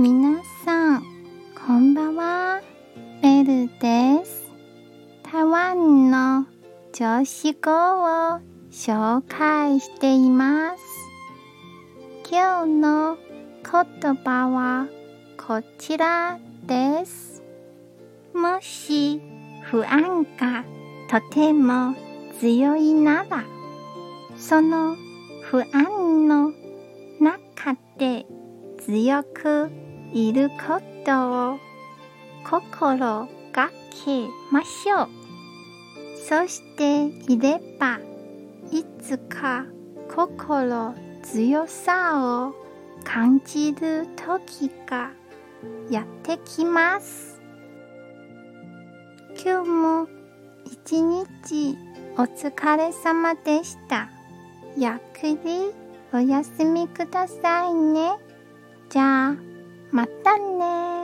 皆さん、こんばんは。ベルです。台湾の女子語を紹介しています。今日の言葉はこちらです。もし不安がとても強いなら、その不安の中で強くいることを心がけましょう。そしていれば、いつか心強さを感じる時がやってきます。今日も一日お疲れ様でした。ゆっくりお休みくださいね。またね